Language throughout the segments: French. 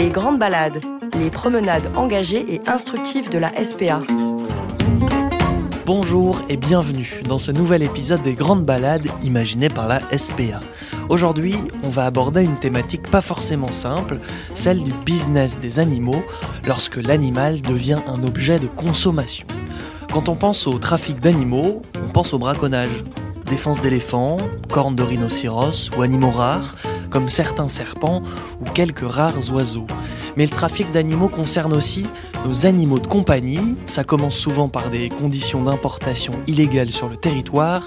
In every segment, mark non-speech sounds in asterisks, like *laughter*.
Les grandes balades, les promenades engagées et instructives de la SPA. Bonjour et bienvenue dans ce nouvel épisode des grandes balades imaginées par la SPA. Aujourd'hui, on va aborder une thématique pas forcément simple, celle du business des animaux lorsque l'animal devient un objet de consommation. Quand on pense au trafic d'animaux, on pense au braconnage. Défense d'éléphants, cornes de rhinocéros ou animaux rares, comme certains serpents ou quelques rares oiseaux. Mais le trafic d'animaux concerne aussi nos animaux de compagnie. Ça commence souvent par des conditions d'importation illégales sur le territoire,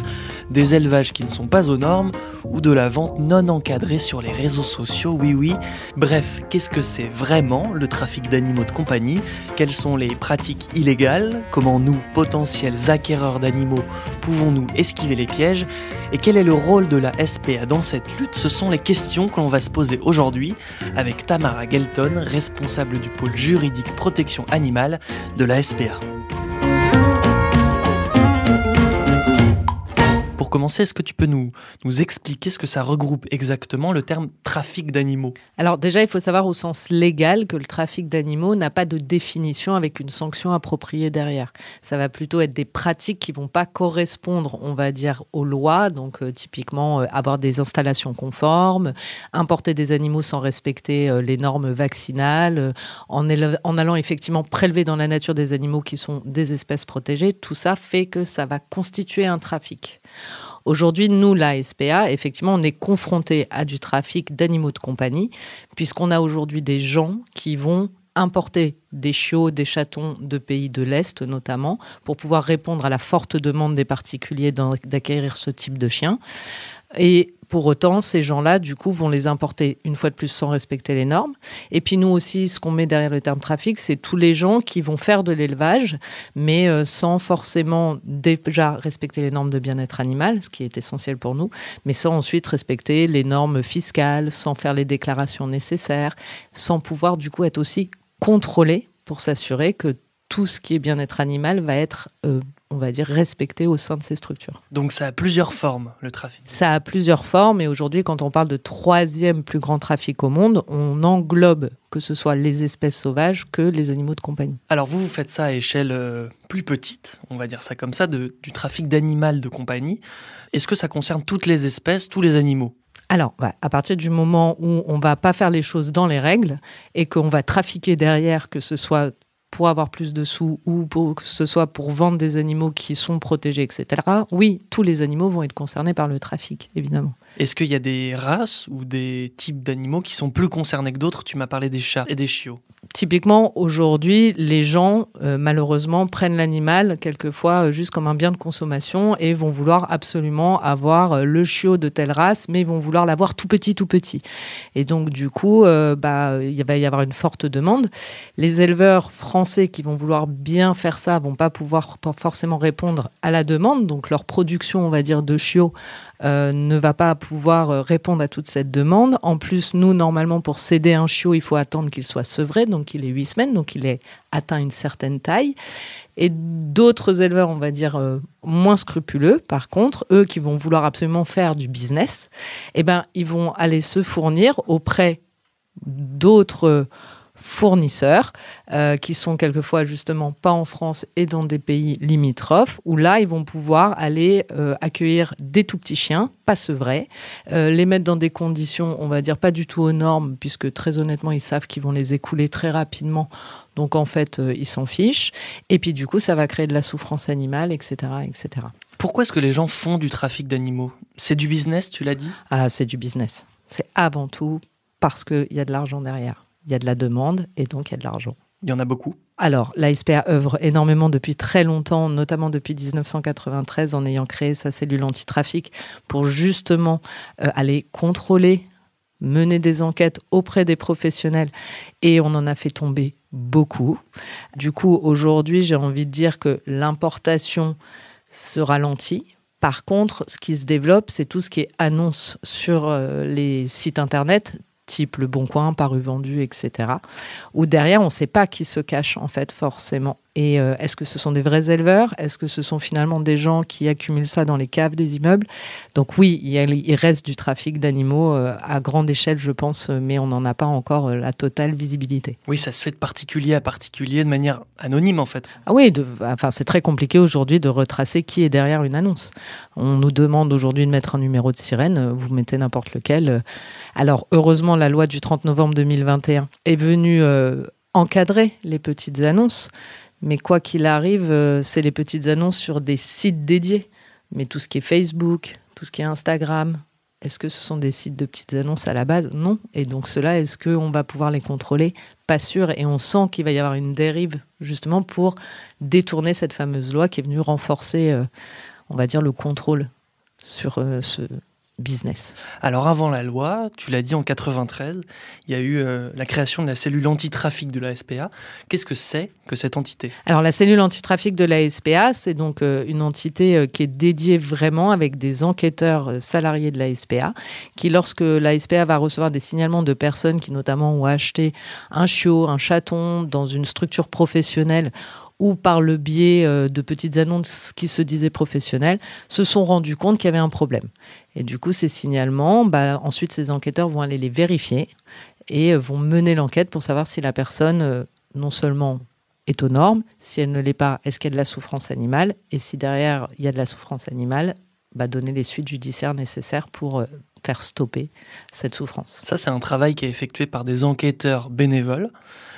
des élevages qui ne sont pas aux normes ou de la vente non encadrée sur les réseaux sociaux. Oui, oui. Bref, qu'est-ce que c'est vraiment le trafic d'animaux de compagnie? Quelles sont les pratiques illégales? Comment nous, potentiels acquéreurs d'animaux, pouvons-nous esquiver les pièges? Et quel est le rôle de la SPA dans cette lutte? Ce sont les questions que l'on va se poser aujourd'hui avec Tamara Gelton, responsable du pôle juridique protection animale de la SPA. Commencer, est-ce que tu peux nous, nous expliquer ce que ça regroupe exactement le terme trafic d'animaux? Alors déjà, il faut savoir au sens légal que le trafic d'animaux n'a pas de définition avec une sanction appropriée derrière. Ça va plutôt être des pratiques qui vont pas correspondre, on va dire, aux lois. Donc euh, typiquement, euh, avoir des installations conformes, importer des animaux sans respecter euh, les normes vaccinales, en allant effectivement prélever dans la nature des animaux qui sont des espèces protégées. Tout ça fait que ça va constituer un trafic. Aujourd'hui, nous, la SPA, effectivement, on est confronté à du trafic d'animaux de compagnie, puisqu'on a aujourd'hui des gens qui vont importer des chiots, des chatons de pays de l'Est notamment, pour pouvoir répondre à la forte demande des particuliers d'acquérir ce type de chien. Pour autant, ces gens-là, du coup, vont les importer une fois de plus sans respecter les normes. Et puis nous aussi, ce qu'on met derrière le terme trafic, c'est tous les gens qui vont faire de l'élevage, mais euh, sans forcément déjà respecter les normes de bien-être animal, ce qui est essentiel pour nous, mais sans ensuite respecter les normes fiscales, sans faire les déclarations nécessaires, sans pouvoir du coup être aussi contrôlé pour s'assurer que tout ce qui est bien-être animal va être, euh, on va dire, respecté au sein de ces structures. Donc ça a plusieurs formes, le trafic. Ça a plusieurs formes et aujourd'hui, quand on parle de troisième plus grand trafic au monde, on englobe que ce soit les espèces sauvages que les animaux de compagnie. Alors vous, vous faites ça à échelle euh, plus petite, on va dire ça comme ça, de- du trafic d'animal de compagnie. Est-ce que ça concerne toutes les espèces, tous les animaux? Alors, bah, à partir du moment où on va pas faire les choses dans les règles et qu'on va trafiquer derrière, que ce soit pour avoir plus de sous ou pour, que ce soit pour vendre des animaux qui sont protégés, etc., oui, tous les animaux vont être concernés par le trafic, évidemment. Est-ce qu'il y a des races ou des types d'animaux qui sont plus concernés que d'autres? Tu m'as parlé des chats et des chiots. Typiquement, aujourd'hui, les gens, euh, malheureusement, prennent l'animal quelquefois euh, juste comme un bien de consommation et vont vouloir absolument avoir euh, le chiot de telle race, mais ils vont vouloir l'avoir tout petit, tout petit. Et donc, du coup, bah, il va y avoir une forte demande. Les éleveurs français qui vont vouloir bien faire ça vont pas pouvoir forcément répondre à la demande. Donc, leur production, on va dire, de chiots ne va pas pouvoir euh, répondre à toute cette demande. En plus, nous, normalement, pour céder un chiot, il faut attendre qu'il soit sevré, donc il est huit semaines, donc il est atteint une certaine taille. Et d'autres éleveurs, on va dire, euh, moins scrupuleux, par contre, eux qui vont vouloir absolument faire du business, eh ben, ils vont aller se fournir auprès d'autres fournisseurs euh, qui sont quelquefois justement pas en France et dans des pays limitrophes où là ils vont pouvoir aller euh, accueillir des tout petits chiens pas sevrés euh, les mettre dans des conditions on va dire pas du tout aux normes puisque très honnêtement ils savent qu'ils vont les écouler très rapidement. Donc en fait ils s'en fichent. Et puis du coup ça va créer de la souffrance animale etc etc Pourquoi est-ce que les gens font du trafic d'animaux? C'est du business, tu l'as dit? Ah c'est du business. C'est avant tout parce qu'il y a de l'argent derrière il y a de la demande et donc il y a de l'argent Il y en a beaucoup. Alors, la SPA œuvre énormément depuis très longtemps, notamment depuis 1993, en ayant créé sa cellule antitrafic pour justement euh, aller contrôler, mener des enquêtes auprès des professionnels. Et on en a fait tomber beaucoup. Du coup, aujourd'hui, j'ai envie de dire que l'importation se ralentit. Par contre, ce qui se développe, c'est tout ce qui est annonce sur euh, les sites internet, type Le Bon Coin, Paru Vendu, etc. Où derrière, on ne sait pas qui se cache, en fait, forcément. Et euh, est-ce que ce sont des vrais éleveurs? Est-ce que ce sont finalement des gens qui accumulent ça dans les caves des immeubles? Donc oui, il, reste du trafic d'animaux euh, à grande échelle, je pense, mais on n'en a pas encore euh, la totale visibilité. Oui, ça se fait de particulier à particulier, de manière anonyme en fait. Ah oui, enfin, c'est très compliqué aujourd'hui de retracer qui est derrière une annonce. On nous demande aujourd'hui de mettre un numéro de sirène, vous mettez n'importe lequel. Alors heureusement, la loi du 30 novembre 2021 est venue encadrer les petites annonces. Mais quoi qu'il arrive, euh, c'est les petites annonces sur des sites dédiés. Mais tout ce qui est Facebook, tout ce qui est Instagram, est-ce que ce sont des sites de petites annonces à la base? Non. Et donc cela, est-ce qu'on va pouvoir les contrôler? Pas sûr. Et on sent qu'il va y avoir une dérive justement pour détourner cette fameuse loi qui est venue renforcer, euh, on va dire, le contrôle sur euh, ce, business. Alors avant la loi, tu l'as dit en 93, il y a eu euh, la création de la cellule antitrafic de la SPA. Qu'est-ce que c'est que cette entité? Alors la cellule antitrafic de la SPA, c'est donc euh, une entité euh, qui est dédiée vraiment avec des enquêteurs salariés de la SPA qui lorsque la SPA va recevoir des signalements de personnes qui notamment ont acheté un chiot, un chaton dans une structure professionnelle ou par le biais de petites annonces qui se disaient professionnelles, se sont rendus compte qu'il y avait un problème. Et du coup, ces signalements, bah, ensuite, ces enquêteurs vont aller les vérifier et euh, vont mener l'enquête pour savoir si la personne, euh, non seulement est aux normes, si elle ne l'est pas, est-ce qu'il y a de la souffrance animale, et si derrière il y a de la souffrance animale, bah, donner les suites judiciaires nécessaires pour euh, faire stopper cette souffrance. Ça, c'est un travail qui est effectué par des enquêteurs bénévoles.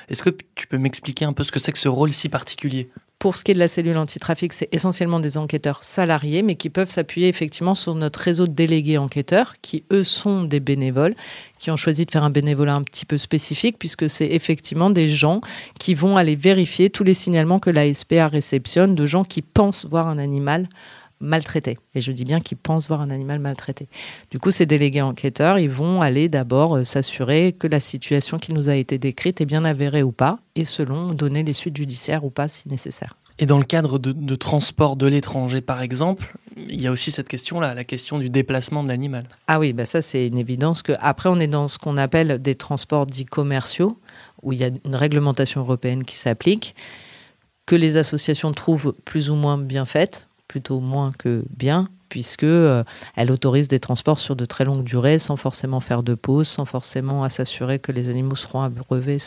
Est-ce que tu peux m'expliquer un peu ce que c'est que ce rôle si particulier? Pour ce qui est de la cellule antitrafic, c'est essentiellement des enquêteurs salariés, mais qui peuvent s'appuyer effectivement sur notre réseau de délégués enquêteurs, qui eux sont des bénévoles, qui ont choisi de faire un bénévolat un petit peu spécifique, puisque c'est effectivement des gens qui vont aller vérifier tous les signalements que la SPA réceptionne de gens qui pensent voir un animal maltraité. Et je dis bien qu'ils pensent voir un animal maltraité. Du coup, ces délégués enquêteurs, ils vont aller d'abord euh, s'assurer que la situation qui nous a été décrite est bien avérée ou pas, et selon donner les suites judiciaires ou pas si nécessaire. Et dans le cadre de, transport de l'étranger, par exemple, il y a aussi cette question-là, la question du déplacement de l'animal. Ah oui, bah ça c'est une évidence que après on est dans ce qu'on appelle des transports dits commerciaux, où il y a une réglementation européenne qui s'applique, que les associations trouvent plus ou moins bien faites plutôt moins que bien, puisque euh, elle autorise des transports sur de très longues durées, sans forcément faire de pause, sans forcément s'assurer que les animaux seront abreuvés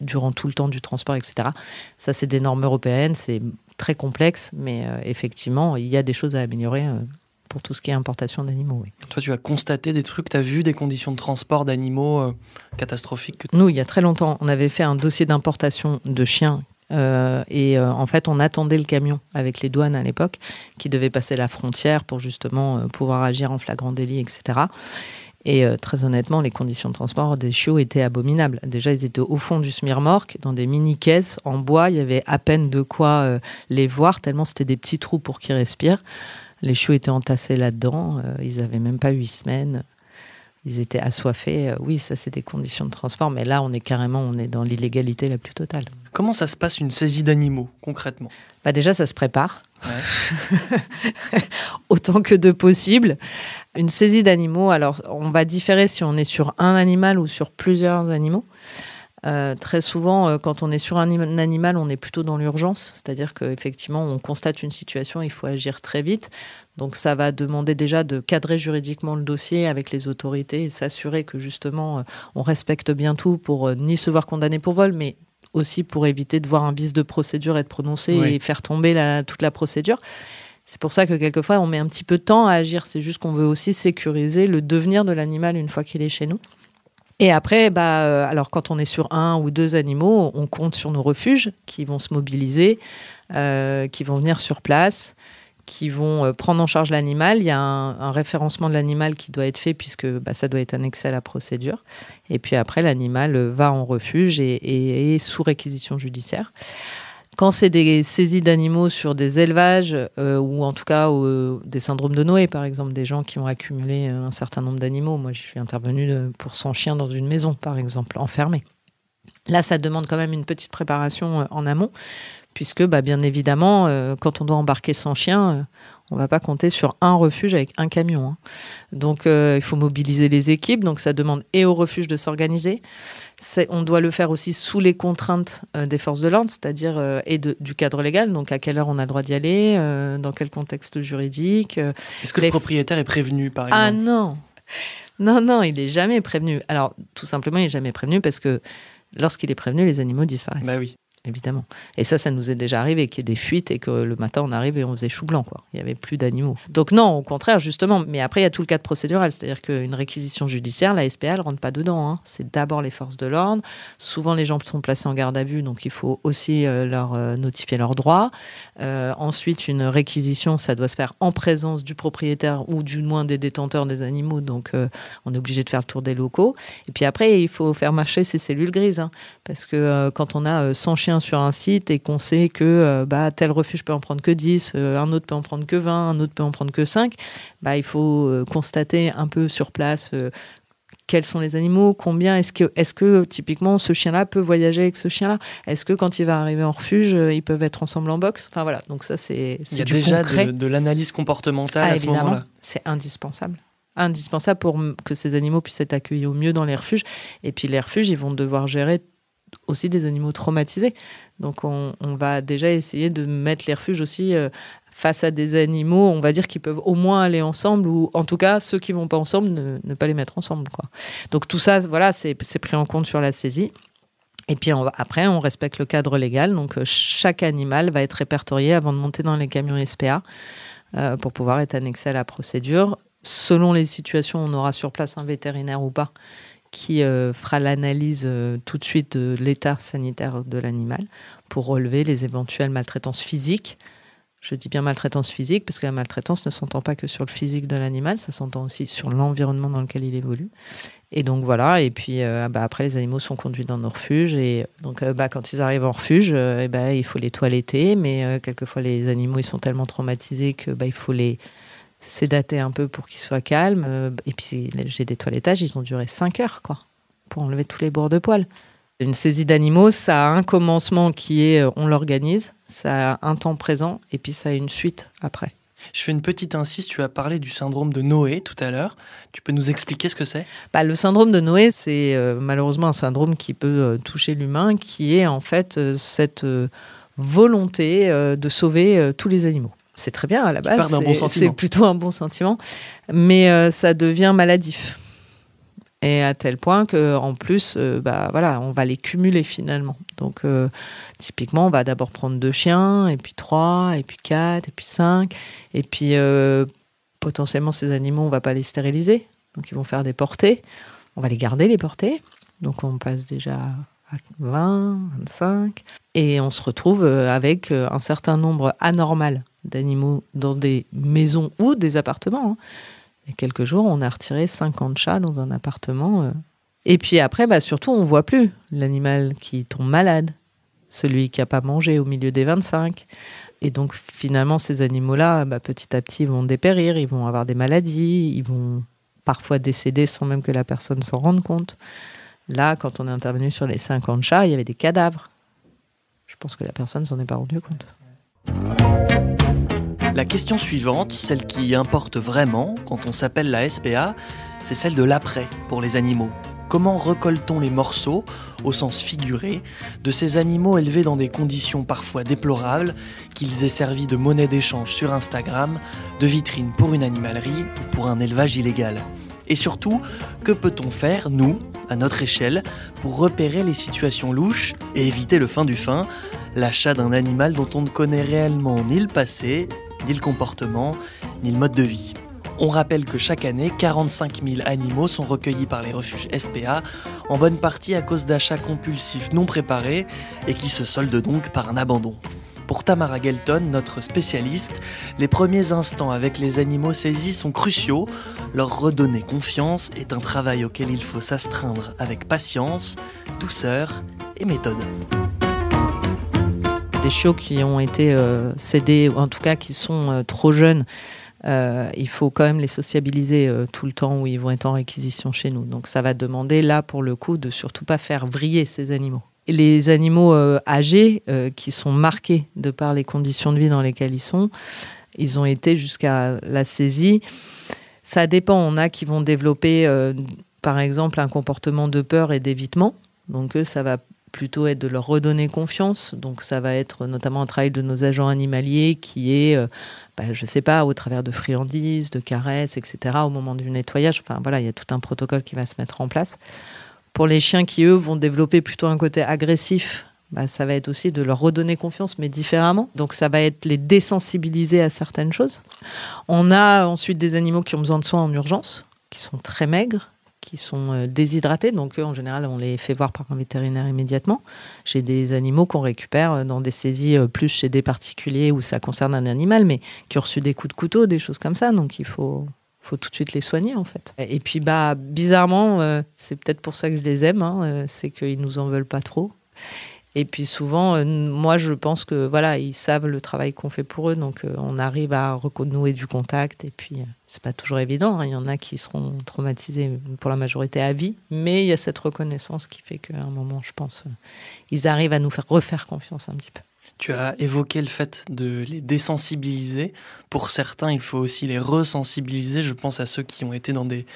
durant tout le temps du transport, etc. Ça, c'est des normes européennes, c'est très complexe, mais euh, effectivement, il y a des choses à améliorer. Euh, pour tout ce qui est importation d'animaux. Toi, tu as constaté des trucs, tu as vu des conditions de transport d'animaux catastrophiques Nous, il y a très longtemps, on avait fait un dossier d'importation de chiens euh, et euh, en fait, on attendait le camion avec les douanes à l'époque, qui devait passer la frontière pour justement euh, pouvoir agir en flagrant délit, etc. Et très honnêtement, les conditions de transport des chiots étaient abominables. Déjà, ils étaient au fond du smirmorque, dans des mini-caisses en bois. Il y avait à peine de quoi les voir, tellement c'était des petits trous pour qu'ils respirent. Les chiots étaient entassés là-dedans. ils n'avaient même pas huit semaines ils étaient assoiffés. Oui, ça, c'est des conditions de transport, mais là, on est carrément, on est dans l'illégalité la plus totale. Comment ça se passe une saisie d'animaux, concrètement? Bah Déjà, ça se prépare. *laughs* Autant que de possible. Une saisie d'animaux, alors, on va différer si on est sur un animal ou sur plusieurs animaux. Euh, très souvent, euh, quand on est sur un, animal, on est plutôt dans l'urgence, c'est-à-dire qu'effectivement, on constate une situation, il faut agir très vite. Donc, ça va demander déjà de cadrer juridiquement le dossier avec les autorités et s'assurer que justement, euh, on respecte bien tout pour ni se voir condamné pour vol, mais aussi pour éviter de voir un vice de procédure être prononcé et faire tomber toute la procédure. C'est pour ça que quelquefois on met un petit peu de temps à agir. C'est juste qu'on veut aussi sécuriser le devenir de l'animal une fois qu'il est chez nous. Et après, bah, euh, alors quand on est sur un ou deux animaux, on compte sur nos refuges qui vont se mobiliser, euh, qui vont venir sur place, qui vont euh, prendre en charge l'animal. Il y a un, référencement de l'animal qui doit être fait puisque bah, ça doit être annexé à la procédure. Et puis après, l'animal va en refuge et est sous réquisition judiciaire. Quand c'est des saisies d'animaux sur des élevages, euh, ou en tout cas euh, des syndromes de Noé, par exemple, des gens qui ont accumulé euh, un certain nombre d'animaux. Moi, je suis intervenu pour 100 chiens dans une maison, par exemple, enfermés. Là, ça demande quand même une petite préparation en amont, puisque bah, bien évidemment, quand on doit embarquer son chien, on va pas compter sur un refuge avec un camion. Hein. Donc, euh, il faut mobiliser les équipes. Donc, ça demande et au refuge de s'organiser. On doit le faire aussi sous les contraintes euh, des forces de l'ordre, c'est-à-dire euh, et du cadre légal. Donc, à quelle heure on a le droit d'y aller, dans quel contexte juridique. Est-ce que le propriétaire est prévenu, par ah exemple? Ah non, non, non, il est jamais prévenu. Alors, tout simplement, il est jamais prévenu parce que lorsqu'il est prévenu, les animaux disparaissent. Bah oui évidemment. Et ça, ça nous est déjà arrivé qu'il y ait des fuites et que le matin on arrive et on faisait chou blanc. Il n'y avait plus d'animaux. Donc non, au contraire, justement. Mais après, il y a tout le cadre procédural, c'est-à-dire qu'une réquisition judiciaire, la SPA, elle rentre pas dedans. Hein. C'est d'abord les forces de l'ordre. Souvent, les gens sont placés en garde à vue, donc il faut aussi euh, leur euh, notifier leurs droits. Euh, ensuite, une réquisition, ça doit se faire en présence du propriétaire ou du moins des détenteurs des animaux. Donc, on est obligé de faire le tour des locaux. Et puis après, il faut faire marcher ces cellules grises, hein. parce que quand on a 100 chiens sur un site et qu'on sait que euh, bah, tel refuge peut en prendre que 10, euh, un autre peut en prendre que 20, un autre peut en prendre que 5, bah, il faut euh, constater un peu sur place quels sont les animaux, combien, est-ce que, est que typiquement ce chien-là peut voyager avec ce chien-là? Est-ce que quand il va arriver en refuge, ils peuvent être ensemble en box Enfin voilà, donc ça c'est Il y a déjà de, l'analyse comportementale ah, à ce moment-là. C'est indispensable. Indispensable pour que ces animaux puissent être accueillis au mieux dans les refuges. Et puis les refuges, ils vont devoir gérer aussi des animaux traumatisés. Donc on, va déjà essayer de mettre les refuges aussi euh, face à des animaux, on va dire, qui peuvent au moins aller ensemble, ou en tout cas, ceux qui vont pas ensemble, ne, pas les mettre ensemble. Donc tout ça, voilà, c'est pris en compte sur la saisie. Et puis après, on respecte le cadre légal. Donc euh, chaque animal va être répertorié avant de monter dans les camions SPA euh, pour pouvoir être annexé à la procédure. Selon les situations, on aura sur place un vétérinaire ou pas qui euh, fera l'analyse euh, tout de suite de l'état sanitaire de l'animal pour relever les éventuelles maltraitances physiques. Je dis bien maltraitance physique parce que la maltraitance ne s'entend pas que sur le physique de l'animal, ça s'entend aussi sur l'environnement dans lequel il évolue. Et donc voilà, et puis euh, bah, après les animaux sont conduits dans nos refuges et donc bah, quand ils arrivent en refuge, et bah, il faut les toiletter, mais quelquefois les animaux ils sont tellement traumatisés que il faut les c'est daté un peu pour qu'il soit calme. Euh, et puis j'ai des toilettages, ils ont duré 5 heures, quoi, pour enlever tous les bords de poils. Une saisie d'animaux, ça a un commencement qui est euh, on l'organise, ça a un temps présent, et puis ça a une suite après. Je fais une petite insiste, tu as parlé du syndrome de Noé tout à l'heure. Tu peux nous expliquer ce que c'est? Bah, Le syndrome de Noé, c'est euh, malheureusement un syndrome qui peut toucher l'humain, qui est en fait cette volonté de sauver tous les animaux c'est très bien à la base. C'est plutôt un bon sentiment. Mais euh, ça devient maladif. Et à tel point que en plus, euh, bah, voilà, on va les cumuler finalement. Donc, euh, typiquement, on va d'abord prendre deux chiens, et puis trois, et puis quatre, et puis cinq. Et puis, potentiellement, ces animaux, on va pas les stériliser. Donc, ils vont faire des portées. On va les garder, les portées. Donc, on passe déjà à 20, 25. Et on se retrouve avec un certain nombre anormal d'animaux dans des maisons ou des appartements. Il y a quelques jours, on a retiré 50 chats dans un appartement. Euh. Et puis après, bah, surtout, on voit plus l'animal qui tombe malade, celui qui n'a pas mangé au milieu des 25. Et donc finalement, ces animaux-là, bah, petit à petit, vont dépérir, ils vont avoir des maladies, ils vont parfois décéder sans même que la personne s'en rende compte. Là, quand on est intervenu sur les 50 chats, il y avait des cadavres. Je pense que la personne ne s'en est pas rendue compte. La question suivante, celle qui importe vraiment quand on s'appelle la SPA, c'est celle de l'après pour les animaux. Comment recolle-t-on les morceaux, au sens figuré, de ces animaux élevés dans des conditions parfois déplorables, qu'ils aient servi de monnaie d'échange sur Instagram, de vitrine pour une animalerie ou pour un élevage illégal? Et surtout, que peut-on faire, nous, à notre échelle, pour repérer les situations louches et éviter le fin du fin, l'achat d'un animal dont on ne connaît réellement ni le passé, ni le comportement, ni le mode de vie. On rappelle que chaque année, 45 000 animaux sont recueillis par les refuges SPA, en bonne partie à cause d'achats compulsifs non préparés et qui se soldent donc par un abandon. Pour Tamara Gelton, notre spécialiste, les premiers instants avec les animaux saisis sont cruciaux. Leur redonner confiance est un travail auquel il faut s'astreindre avec patience, douceur et méthode des chiots qui ont été euh, cédés, ou en tout cas qui sont euh, trop jeunes, euh, il faut quand même les sociabiliser tout le temps où ils vont être en réquisition chez nous. Donc ça va demander là pour le coup de surtout pas faire vriller ces animaux. les animaux âgés qui sont marqués de par les conditions de vie dans lesquelles ils sont, ils ont été jusqu'à la saisie. Ça dépend. On a qui vont développer, par exemple, un comportement de peur et d'évitement. Donc, eux, ça va plutôt être de leur redonner confiance. Donc, ça va être notamment un travail de nos agents animaliers qui est, bah, je ne sais pas, au travers de friandises, de caresses, etc., au moment du nettoyage. Enfin, voilà, il y a tout un protocole qui va se mettre en place. Pour les chiens qui, eux, vont développer plutôt un côté agressif, bah, ça va être aussi de leur redonner confiance, mais différemment. Donc ça va être les désensibiliser à certaines choses. On a ensuite des animaux qui ont besoin de soins en urgence, qui sont très maigres, qui sont euh, déshydratés. Donc en général, on les fait voir par un vétérinaire immédiatement. J'ai des animaux qu'on récupère euh, dans des saisies euh, plus chez des particuliers où ça concerne un animal, mais qui ont reçu des coups de couteau, des choses comme ça. Donc il faut faut tout de suite les soigner en fait. Et puis bah bizarrement, c'est peut-être pour ça que je les aime, hein, c'est qu'ils nous en veulent pas trop. Et puis souvent, euh, moi je pense que voilà, ils savent le travail qu'on fait pour eux, donc on arrive à renouer du contact. Et puis c'est pas toujours évident. Hein. il y en a qui seront traumatisés pour la majorité à vie, mais il y a cette reconnaissance qui fait qu'à un moment, je pense, ils arrivent à nous faire refaire confiance un petit peu. Tu as évoqué le fait de les désensibiliser. Pour certains, il faut aussi les resensibiliser. Je pense à ceux qui ont été dans des,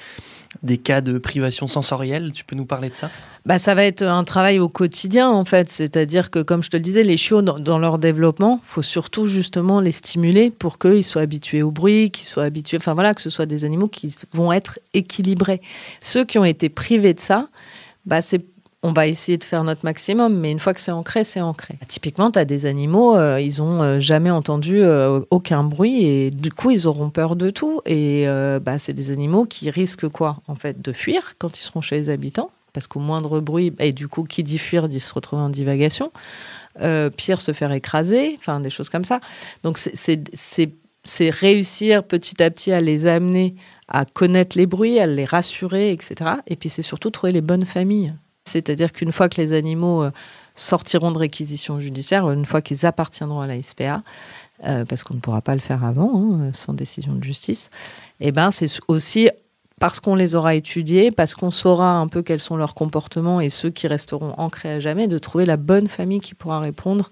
des cas de privation sensorielle. Tu peux nous parler de ça? Bah, Ça va être un travail au quotidien, en fait. C'est-à-dire que, comme je te le disais, les chiots, dans, leur développement, il faut surtout justement les stimuler pour qu'ils soient habitués au bruit, qu'ils soient habitués, enfin voilà, que ce soit des animaux qui vont être équilibrés. Ceux qui ont été privés de ça, bah, c'est on va essayer de faire notre maximum, mais une fois que c'est ancré, c'est ancré. Typiquement, tu as des animaux, euh, ils ont euh, jamais entendu euh, aucun bruit et du coup, ils auront peur de tout. Et bah, c'est des animaux qui risquent quoi En fait, de fuir quand ils seront chez les habitants, parce qu'au moindre bruit, et du coup, qui dit fuir dit se retrouver en divagation. pire, se faire écraser, enfin des choses comme ça. Donc c'est réussir petit à petit à les amener à connaître les bruits, à les rassurer, etc. Et puis c'est surtout trouver les bonnes familles. C'est-à-dire qu'une fois que les animaux euh, sortiront de réquisition judiciaire, une fois qu'ils appartiendront à la SPA, euh, parce qu'on ne pourra pas le faire avant, hein, sans décision de justice, eh ben c'est aussi parce qu'on les aura étudiés, parce qu'on saura un peu quels sont leurs comportements et ceux qui resteront ancrés à jamais, de trouver la bonne famille qui pourra répondre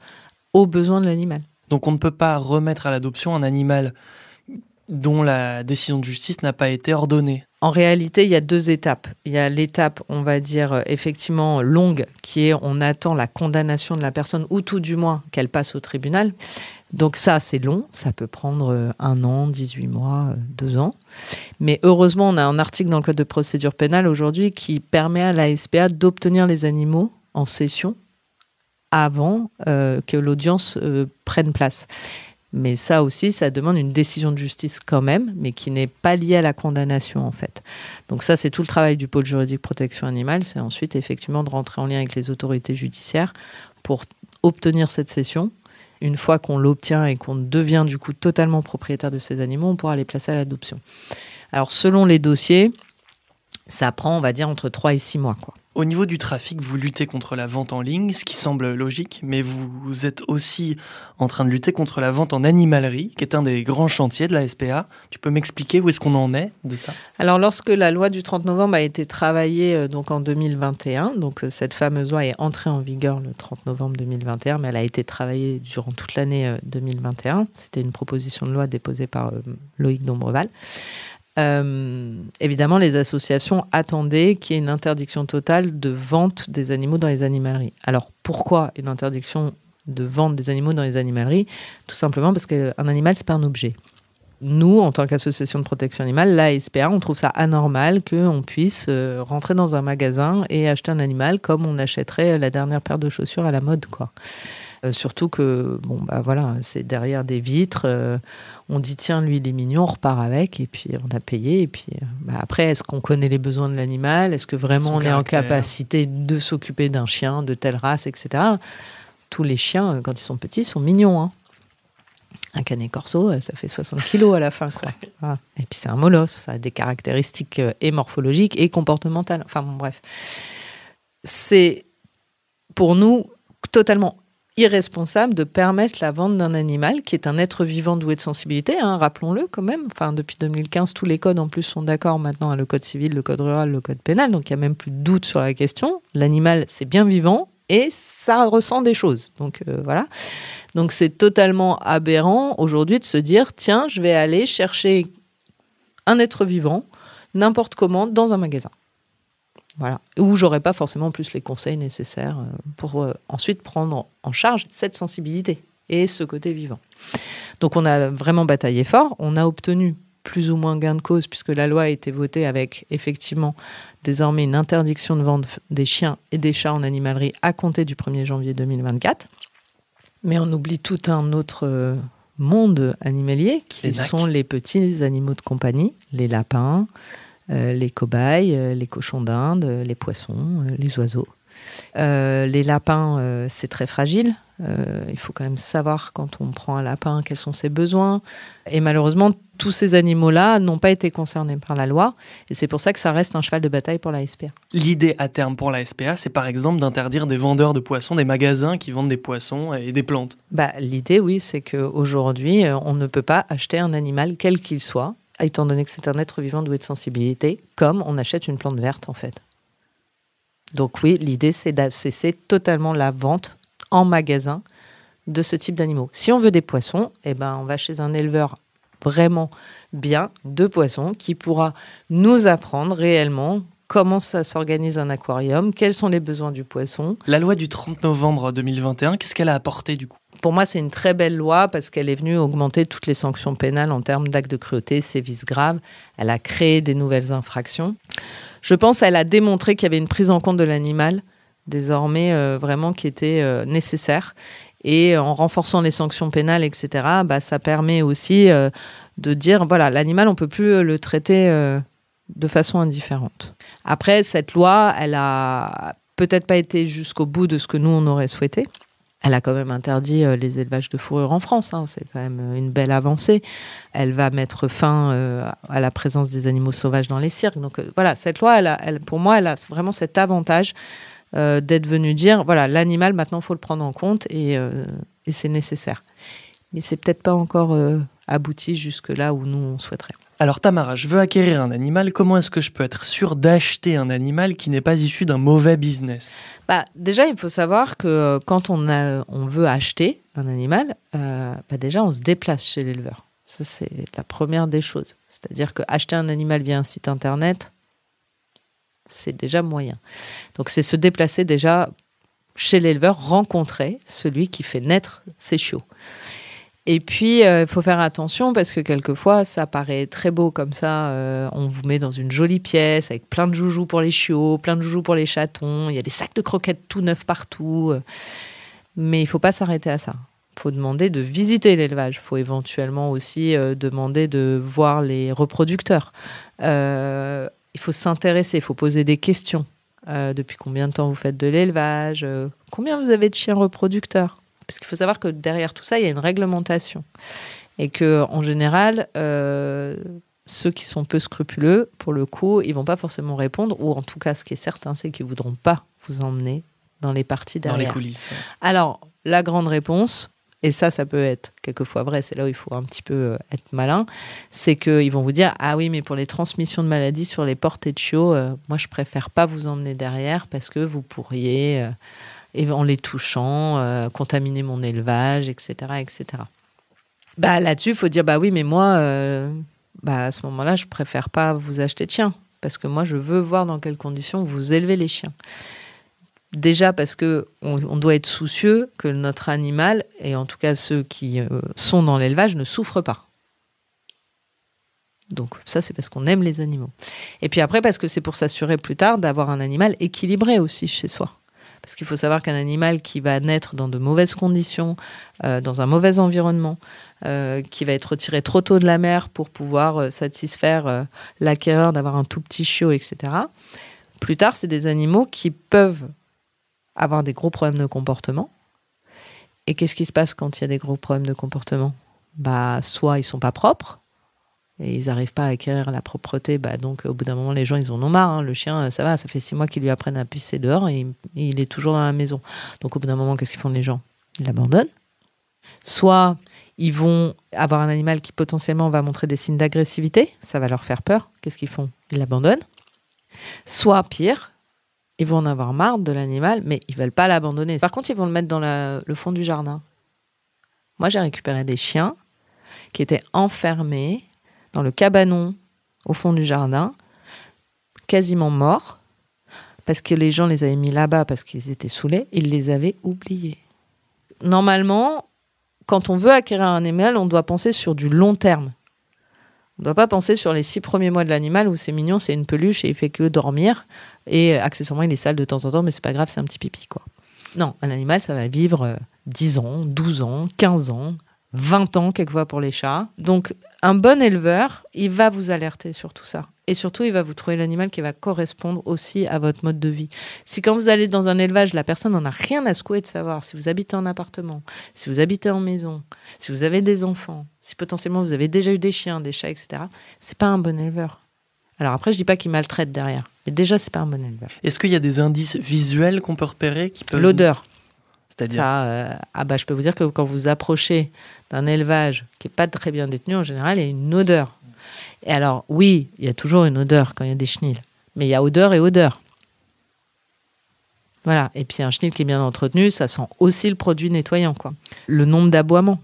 aux besoins de l'animal. Donc on ne peut pas remettre à l'adoption un animal dont la décision de justice n'a pas été ordonnée En réalité, il y a deux étapes. Il y a l'étape, on va dire, euh, effectivement longue, qui est on attend la condamnation de la personne, ou tout du moins qu'elle passe au tribunal. Donc ça, c'est long, ça peut prendre euh, un an, 18 mois, euh, deux ans. Mais heureusement, on a un article dans le Code de procédure pénale aujourd'hui qui permet à la SPA d'obtenir les animaux en session avant que l'audience prenne place. Mais ça aussi, ça demande une décision de justice quand même, mais qui n'est pas liée à la condamnation en fait. Donc ça, c'est tout le travail du pôle juridique protection animale. C'est ensuite effectivement de rentrer en lien avec les autorités judiciaires pour obtenir cette cession. Une fois qu'on l'obtient et qu'on devient du coup totalement propriétaire de ces animaux, on pourra les placer à l'adoption. Alors selon les dossiers, ça prend, on va dire, entre 3 et 6 mois. Quoi. Au niveau du trafic, vous luttez contre la vente en ligne, ce qui semble logique, mais vous êtes aussi en train de lutter contre la vente en animalerie, qui est un des grands chantiers de la SPA. Tu peux m'expliquer où est-ce qu'on en est de ça? Alors, lorsque la loi du 30 novembre a été travaillée euh, donc en 2021, donc euh, cette fameuse loi est entrée en vigueur le 30 novembre 2021, mais elle a été travaillée durant toute l'année 2021. Euh, C'était une proposition de loi déposée par Loïc Dombreval. Euh, évidemment, les associations attendaient qu'il y ait une interdiction totale de vente des animaux dans les animaleries. Alors, pourquoi une interdiction de vente des animaux dans les animaleries? Tout simplement parce qu'un animal, c'est pas un objet. Nous, en tant qu'association de protection animale, la SPA, on trouve ça anormal qu'on puisse euh, rentrer dans un magasin et acheter un animal comme on achèterait la dernière paire de chaussures à la mode, quoi. Euh, surtout que, bon, bah voilà, c'est derrière des vitres. Euh, on dit, tiens, lui, il est mignon, on repart avec, et puis on a payé. Et puis bah, après, est-ce qu'on connaît les besoins de l'animal? Est-ce que vraiment on est en capacité de s'occuper d'un chien de telle race, etc. Tous les chiens, quand ils sont petits, sont mignons. Hein. Un canet corso, ça fait 60 kilos à la fin. Quoi. *laughs* Et puis c'est un molosse, ça a des caractéristiques et morphologiques et comportementales. Enfin bon, bref. C'est pour nous totalement irresponsable de permettre la vente d'un animal qui est un être vivant doué de sensibilité, hein, rappelons-le quand même. Enfin, depuis 2015, tous les codes en plus sont d'accord maintenant, le code civil, le code rural, le code pénal, donc il n'y a même plus de doute sur la question. L'animal, c'est bien vivant, et ça ressent des choses. Donc euh, voilà. Donc c'est totalement aberrant aujourd'hui de se dire tiens, je vais aller chercher un être vivant n'importe comment dans un magasin. Voilà. Où j'aurais pas forcément plus les conseils nécessaires euh, pour euh, ensuite prendre en charge cette sensibilité et ce côté vivant. Donc on a vraiment bataillé fort. On a obtenu plus ou moins gain de cause puisque la loi a été votée avec effectivement désormais une interdiction de vente des chiens et des chats en animalerie à compter du 1er janvier 2024. Mais on oublie tout un autre euh, monde animalier qui sont les petits animaux de compagnie, les lapins, euh, les cobayes, euh, les cochons d'Inde, les poissons, les oiseaux. Les lapins, c'est très fragile. il faut quand même savoir quand on prend un lapin quels sont ses besoins. Et malheureusement, tous ces animaux-là n'ont pas été concernés par la loi. Et c'est pour ça que ça reste un cheval de bataille pour la SPA. L'idée à terme pour la SPA, c'est par exemple d'interdire des vendeurs de poissons, des magasins qui vendent des poissons et des plantes. Bah, L'idée, oui, c'est qu'aujourd'hui, euh, on ne peut pas acheter un animal quel qu'il soit, étant donné que c'est un être vivant doué de sensibilité, comme on achète une plante verte en fait. Donc oui, l'idée, c'est cesser totalement la vente en magasin de ce type d'animaux. Si on veut des poissons, eh ben, on va chez un éleveur vraiment bien de poissons qui pourra nous apprendre réellement comment ça s'organise un aquarium, quels sont les besoins du poisson. La loi du 30 novembre 2021, qu'est-ce qu'elle a apporté du coup? Pour moi, c'est une très belle loi parce qu'elle est venue augmenter toutes les sanctions pénales en termes d'actes de cruauté, sévices graves. Elle a créé des nouvelles infractions. Je pense qu'elle a démontré qu'il y avait une prise en compte de l'animal désormais euh, vraiment qui était euh, nécessaire et en renforçant les sanctions pénales, etc., bah, ça permet aussi euh, de dire, voilà, l'animal, on peut plus le traiter de façon indifférente. Après, cette loi, elle a peut-être pas été jusqu'au bout de ce que nous, on aurait souhaité. Elle a quand même interdit euh, les élevages de fourrure en France. Hein. c'est quand même une belle avancée. Elle va mettre fin à la présence des animaux sauvages dans les cirques. Donc voilà, cette loi, pour moi, elle a vraiment cet avantage euh, d'être venu dire voilà, l'animal, maintenant, faut le prendre en compte et, euh, et c'est nécessaire. Mais c'est peut-être pas encore euh, abouti jusque là où nous, on souhaiterait. Alors Tamara, je veux acquérir un animal, comment est-ce que je peux être sûr d'acheter un animal qui n'est pas issu d'un mauvais business? Bah, Déjà, il faut savoir que quand on, a, on veut acheter un animal, bah, déjà, on se déplace chez l'éleveur. Ça, c'est la première des choses. C'est-à-dire qu'acheter un animal via un site internet, c'est déjà moyen. Donc c'est se déplacer déjà chez l'éleveur, rencontrer celui qui fait naître ses chiots. Et puis, euh, il faut faire attention parce que quelquefois, ça paraît très beau comme ça. Euh, on vous met dans une jolie pièce avec plein de joujoux pour les chiots, plein de joujoux pour les chatons. Il y a des sacs de croquettes tout neufs partout. Mais il faut pas s'arrêter à ça. Il faut demander de visiter l'élevage. Il faut éventuellement aussi euh, demander de voir les reproducteurs il faut s'intéresser, il faut poser des questions. Euh, depuis combien de temps vous faites de l'élevage? Euh, Combien vous avez de chiens reproducteurs? Parce qu'il faut savoir que derrière tout ça, il y a une réglementation. Et que en général, euh, ceux qui sont peu scrupuleux, pour le coup, ils vont pas forcément répondre, ou en tout cas, ce qui est certain, c'est qu'ils voudront pas vous emmener dans les parties derrière. Dans les coulisses. Alors, la grande réponse, et ça, ça peut être quelquefois vrai, c'est là où il faut un petit peu euh, être malin, c'est qu'ils vont vous dire Ah oui, mais pour les transmissions de maladies sur les portées de chiots, euh, moi je préfère pas vous emmener derrière parce que vous pourriez, euh, en les touchant, contaminer mon élevage, etc. etc. Bah, Là-dessus, il faut dire Bah oui, mais moi, bah, à ce moment-là, je préfère pas vous acheter de chiens parce que moi je veux voir dans quelles conditions vous élevez les chiens. Déjà parce que on, doit être soucieux que notre animal, et en tout cas ceux qui euh, sont dans l'élevage, ne souffrent pas. Donc ça, c'est parce qu'on aime les animaux. Et puis après, parce que c'est pour s'assurer plus tard d'avoir un animal équilibré aussi chez soi. Parce qu'il faut savoir qu'un animal qui va naître dans de mauvaises conditions, euh, dans un mauvais environnement, euh, qui va être retiré trop tôt de la mer pour pouvoir satisfaire l'acquéreur d'avoir un tout petit chiot, etc. Plus tard, c'est des animaux qui peuvent avoir des gros problèmes de comportement. Et qu'est-ce qui se passe quand il y a des gros problèmes de comportement? Bah, soit ils sont pas propres et ils n'arrivent pas à acquérir la propreté. Bah, donc, au bout d'un moment, les gens, ils en ont marre. Hein. Le chien, ça va, ça fait six mois qu'ils lui apprennent à pisser dehors et, il est toujours dans la maison. Donc, au bout d'un moment, qu'est-ce qu'ils font les gens? Ils l'abandonnent. Soit ils vont avoir un animal qui potentiellement va montrer des signes d'agressivité, ça va leur faire peur. Qu'est-ce qu'ils font? Ils l'abandonnent. Soit pire, ils vont en avoir marre de l'animal, mais ils veulent pas l'abandonner. Par contre, ils vont le mettre dans le fond du jardin. Moi, j'ai récupéré des chiens qui étaient enfermés dans le cabanon au fond du jardin, quasiment morts, parce que les gens les avaient mis là-bas parce qu'ils étaient saoulés, ils les avaient oubliés. Normalement, quand on veut acquérir un animal, on doit penser sur du long terme. On ne doit pas penser sur les six premiers mois de l'animal où c'est mignon, c'est une peluche et il fait que dormir. Et accessoirement, il est sale de temps en temps, mais c'est pas grave, c'est un petit pipi. quoi. Non, un animal, ça va vivre 10 euh, ans, 12 ans, 15 ans, 20 ans quelquefois pour les chats. Donc un bon éleveur, il va vous alerter sur tout ça. Et surtout, il va vous trouver l'animal qui va correspondre aussi à votre mode de vie. Si quand vous allez dans un élevage, la personne n'en a rien à secouer de savoir si vous habitez en appartement, si vous habitez en maison, si vous avez des enfants, si potentiellement vous avez déjà eu des chiens, des chats, etc., c'est pas un bon éleveur. Alors après, je dis pas qu'il maltraite derrière, mais déjà, c'est pas un bon éleveur. Est-ce qu'il y a des indices visuels qu'on peut repérer qui peuvent... L'odeur. C'est-à-dire euh, ah bah, Je peux vous dire que quand vous approchez d'un élevage qui n'est pas très bien détenu, en général, il y a une odeur. Et alors, oui, il y a toujours une odeur quand il y a des chenilles. Mais il y a odeur et odeur. Voilà. Et puis un chenil qui est bien entretenu, ça sent aussi le produit nettoyant. Quoi. Le nombre d'aboiements.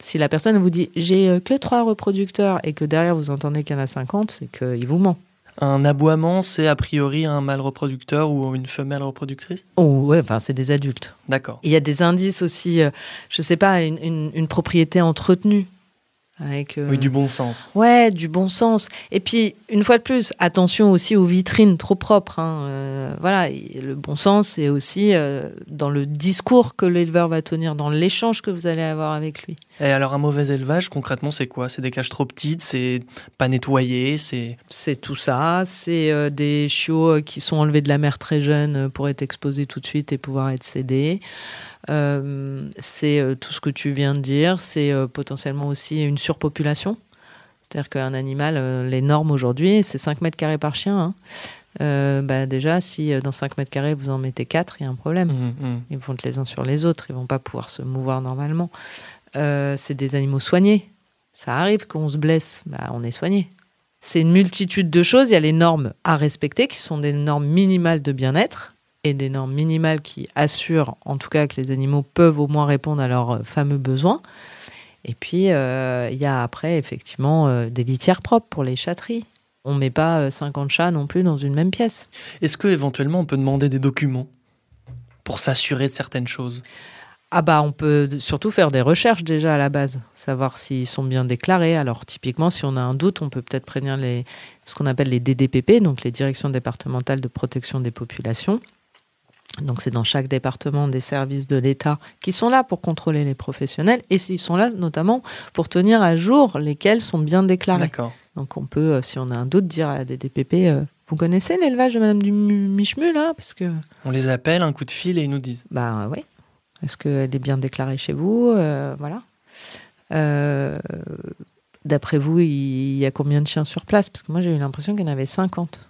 Si la personne vous dit j'ai euh, que trois reproducteurs et que derrière vous entendez qu'il y en a 50, c'est qu'il vous ment. Un aboiement, c'est a priori un mâle reproducteur ou une femelle reproductrice? Oh ouais, enfin c'est des adultes. D'accord. Il y a des indices aussi, je euh, je sais pas, une propriété entretenue. Euh, oui, du bon sens. Ouais, du bon sens. Et puis, une fois de plus, attention aussi aux vitrines trop propres. Hein. Euh, voilà, le bon sens, c'est aussi euh, dans le discours que l'éleveur va tenir, dans l'échange que vous allez avoir avec lui. Et alors, un mauvais élevage, concrètement, c'est quoi? C'est des cages trop petites, c'est pas nettoyé, c'est... C'est tout ça, c'est des chiots qui sont enlevés de la mer très jeunes pour être exposés tout de suite et pouvoir être cédés. Euh, c'est euh, tout ce que tu viens de dire, c'est euh, potentiellement aussi une surpopulation. C'est-à-dire qu'un animal, les normes aujourd'hui, c'est 5 mètres carrés par chien. Hein. bah déjà, si dans 5 mètres carrés, vous en mettez 4, il y a un problème. Mmh, mmh. Ils vont être les uns sur les autres, ils vont pas pouvoir se mouvoir normalement. c'est des animaux soignés. Ça arrive qu'on se blesse, bah, on est soigné. C'est une multitude de choses. Il y a les normes à respecter, qui sont des normes minimales de bien-être et des normes minimales qui assurent en tout cas que les animaux peuvent au moins répondre à leurs euh, fameux besoins. Et puis, euh, il y a après, effectivement, euh, des litières propres pour les chatteries. On ne met pas 50 chats non plus dans une même pièce. Est-ce qu'éventuellement, on peut demander des documents pour s'assurer de certaines choses? Ah bah on peut surtout faire des recherches déjà à la base, savoir s'ils sont bien déclarés. Alors typiquement si on a un doute, on peut peut-être prévenir les, ce qu'on appelle les DDPP, donc les directions départementales de protection des populations. Donc c'est dans chaque département des services de l'État qui sont là pour contrôler les professionnels et ils sont là notamment pour tenir à jour lesquels sont bien déclarés. Donc on peut, euh, si on a un doute, dire à la DDPP, euh, vous connaissez l'élevage de Madame du Michemu là Parce que on les appelle, un coup de fil et ils nous disent. Bah oui. Est-ce qu'elle est bien déclarée chez vous euh, Voilà. D'après vous, il y a combien de chiens sur place? Parce que moi j'ai eu l'impression qu'il y en avait 50.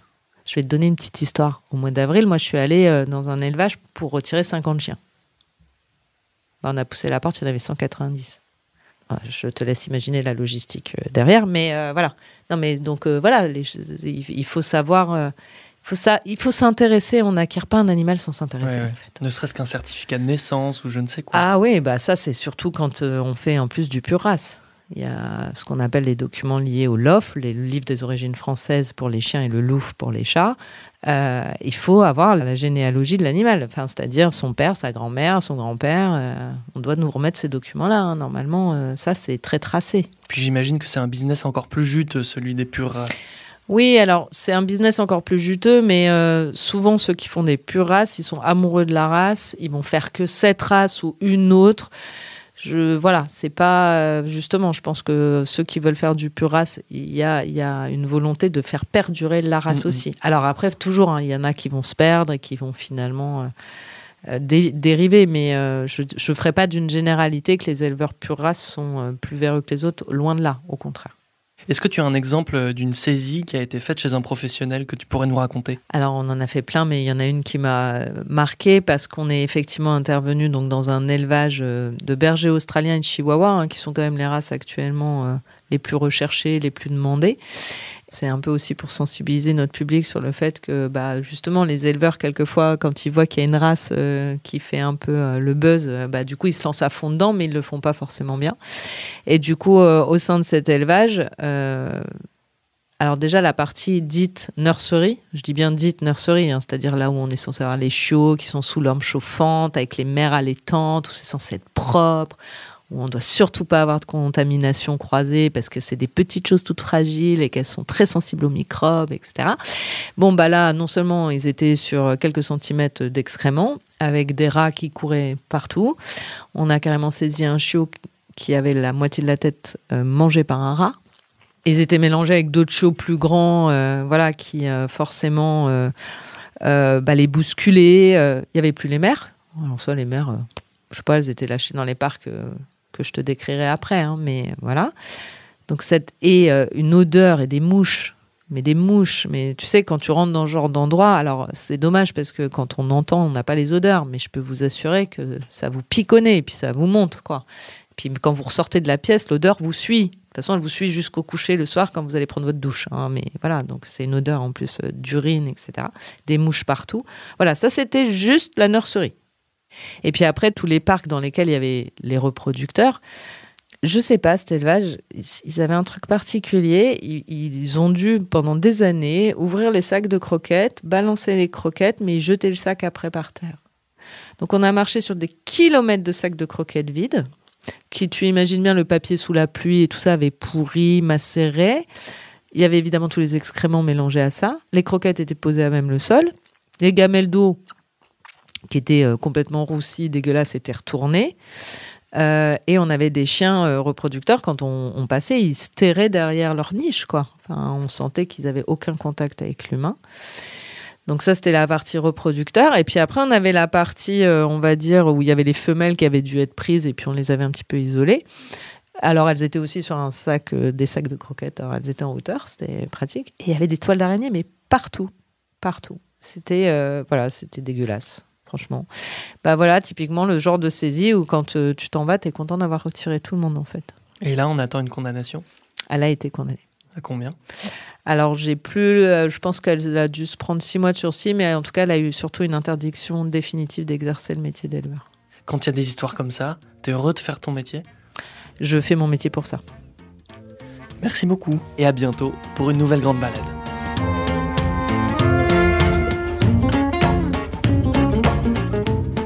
Je vais te donner une petite histoire. Au mois d'avril, moi, je suis allée euh, dans un élevage pour retirer 50 chiens. On a poussé la porte, il y en avait 190. Je te laisse imaginer la logistique euh, derrière, mais euh, voilà. Non, mais donc voilà, il faut savoir. faut ça, il faut s'intéresser. On n'acquiert pas un animal sans s'intéresser. En fait. Ne serait-ce qu'un certificat de naissance ou je ne sais quoi. Ah oui, bah ça c'est surtout quand on fait en plus du pur race. Il y a ce qu'on appelle les documents liés au LOF, les livres des origines françaises pour les chiens et le LOUF pour les chats. Euh, il faut avoir la généalogie de l'animal, enfin, c'est-à-dire son père, sa grand-mère, son grand-père. Euh, on doit nous remettre ces documents-là. Hein. Normalement, euh, ça, c'est très tracé. Puis j'imagine que c'est un business encore plus juteux, celui des pures races. Oui, alors c'est un business encore plus juteux, mais souvent ceux qui font des pures races, ils sont amoureux de la race, ils vont faire que cette race ou une autre je voilà, c'est pas euh, justement. Je pense que ceux qui veulent faire du pur race, il y a, y a une volonté de faire perdurer la race aussi. Alors après, toujours, hein, il y en a qui vont se perdre et qui vont finalement euh, euh, dériver, mais je ne ferai pas d'une généralité que les éleveurs pur race sont plus véreux que les autres. Loin de là, au contraire. Est-ce que tu as un exemple d'une saisie qui a été faite chez un professionnel que tu pourrais nous raconter? Alors on en a fait plein, mais il y en a une qui m'a marqué parce qu'on est effectivement intervenu dans un élevage euh, de bergers australiens et de chihuahuas, hein, qui sont quand même les races actuellement euh, les plus recherchés, les plus demandés. C'est un peu aussi pour sensibiliser notre public sur le fait que bah, justement les éleveurs, quelquefois, quand ils voient qu'il y a une race euh, qui fait un peu euh, le buzz, euh, bah, du coup ils se lancent à fond dedans, mais ils ne le font pas forcément bien. Et du coup, au sein de cet élevage, alors déjà la partie dite nursery, je dis bien dite nursery, hein, c'est-à-dire là où on est censé avoir les chiots qui sont sous l'orme chauffante, avec les mères allaitantes, où c'est censé être propre, où on doit surtout pas avoir de contamination croisée parce que c'est des petites choses toutes fragiles et qu'elles sont très sensibles aux microbes, etc. Bon, bah là, non seulement ils étaient sur quelques centimètres d'excréments, avec des rats qui couraient partout, on a carrément saisi un chiot qui avait la moitié de la tête euh, mangée par un rat. Ils étaient mélangés avec d'autres chiots plus grands, euh, voilà, qui euh, forcément bah, les bousculaient. Il n'y avait plus les mères. Alors, soit les mères, je sais pas, elles étaient lâchées dans les parcs que je te décrirai après, hein, mais voilà. Donc cette et euh, une odeur et des mouches, mais des mouches. Mais tu sais, quand tu rentres dans ce genre d'endroit, alors c'est dommage parce que quand on entend, on n'a pas les odeurs, mais je peux vous assurer que ça vous piconne et puis ça vous monte, quoi. puis quand vous ressortez de la pièce, l'odeur vous suit. De toute façon, elle vous suit jusqu'au coucher le soir quand vous allez prendre votre douche. Hein. mais voilà, donc c'est une odeur en plus euh, d'urine, etc. Des mouches partout. Voilà, ça c'était juste la nurserie. Et puis après, tous les parcs dans lesquels il y avait les reproducteurs, je sais pas, cet élevage, ils avaient un truc particulier. Ils, ont dû, pendant des années, ouvrir les sacs de croquettes, balancer les croquettes, mais jeter le sac après par terre. Donc on a marché sur des kilomètres de sacs de croquettes vides, qui, tu imagines bien, le papier sous la pluie et tout ça avait pourri, macéré. Il y avait évidemment tous les excréments mélangés à ça. Les croquettes étaient posées à même le sol. Les gamelles d'eau qui était euh, complètement roussi, dégueulasse, était retourné. Euh, et on avait des chiens euh, reproducteurs, quand on, passait, ils se terraient derrière leur niche, quoi. on sentait qu'ils avaient aucun contact avec l'humain. Donc ça, c'était la partie reproducteur. Et puis après, on avait la partie, on va dire, où il y avait les femelles qui avaient dû être prises et puis on les avait un petit peu isolées. Alors elles étaient aussi sur un sac, des sacs de croquettes. Alors elles étaient en hauteur, c'était pratique. Et il y avait des toiles d'araignée, mais partout, partout. C'était voilà, c'était dégueulasse franchement. Bah voilà, typiquement le genre de saisie où quand euh, tu t'en vas, tu es content d'avoir retiré tout le monde en fait. Et là, on attend une condamnation? Elle a été condamnée. À combien? Alors, j'ai plus. Euh, je pense qu'elle a dû se prendre six mois de sursis, mais en tout cas, elle a eu surtout une interdiction définitive d'exercer le métier d'éleveur. Quand il y a des histoires comme ça, tu es heureux de faire ton métier? Je fais mon métier pour ça. Merci beaucoup et à bientôt pour une nouvelle grande balade.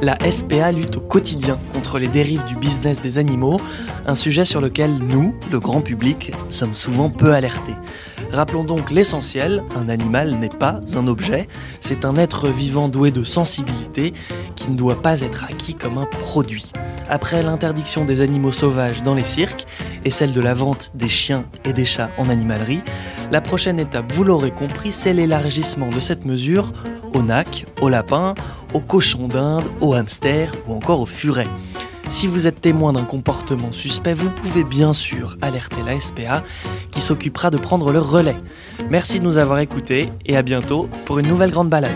La SPA lutte au quotidien contre les dérives du business des animaux, un sujet sur lequel nous, le grand public, sommes souvent peu alertés. Rappelons donc l'essentiel, un animal n'est pas un objet, c'est un être vivant doué de sensibilité qui ne doit pas être acquis comme un produit. Après l'interdiction des animaux sauvages dans les cirques et celle de la vente des chiens et des chats en animalerie, la prochaine étape, vous l'aurez compris, c'est l'élargissement de cette mesure au nac, au lapin, aux cochons d'Inde, aux hamsters ou encore aux furets. Si vous êtes témoin d'un comportement suspect, vous pouvez bien sûr alerter la SPA qui s'occupera de prendre le relais. Merci de nous avoir écoutés et à bientôt pour une nouvelle grande balade.